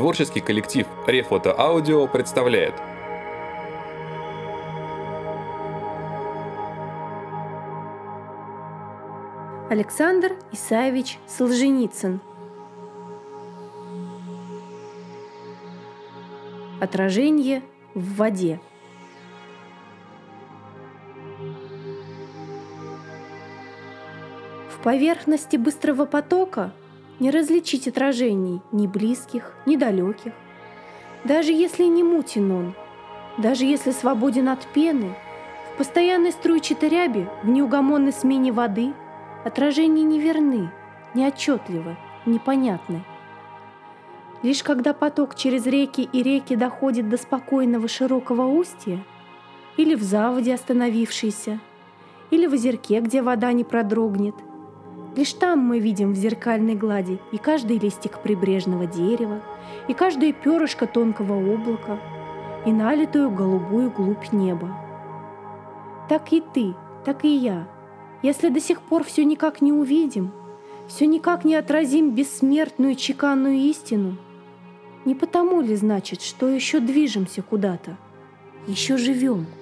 Творческий коллектив Рефото Аудио представляет. Александр Исаевич Солженицын. Отражение в воде. В поверхности быстрого потока не различить отражений ни близких, ни далеких. Даже если не мутен он, даже если свободен от пены, в постоянной струйчатой ряби, в неугомонной смене воды отражения неверны, неотчетливы, непонятны. Лишь когда поток через реки и реки доходит до спокойного широкого устья, или в заводе остановившейся, или в озерке, где вода не продрогнет – Лишь там мы видим в зеркальной глади и каждый листик прибрежного дерева, и каждое перышко тонкого облака, и налитую голубую глубь неба. Так и ты, так и я, если до сих пор все никак не увидим, все никак не отразим бессмертную чеканную истину, не потому ли значит, что еще движемся куда-то, еще живем –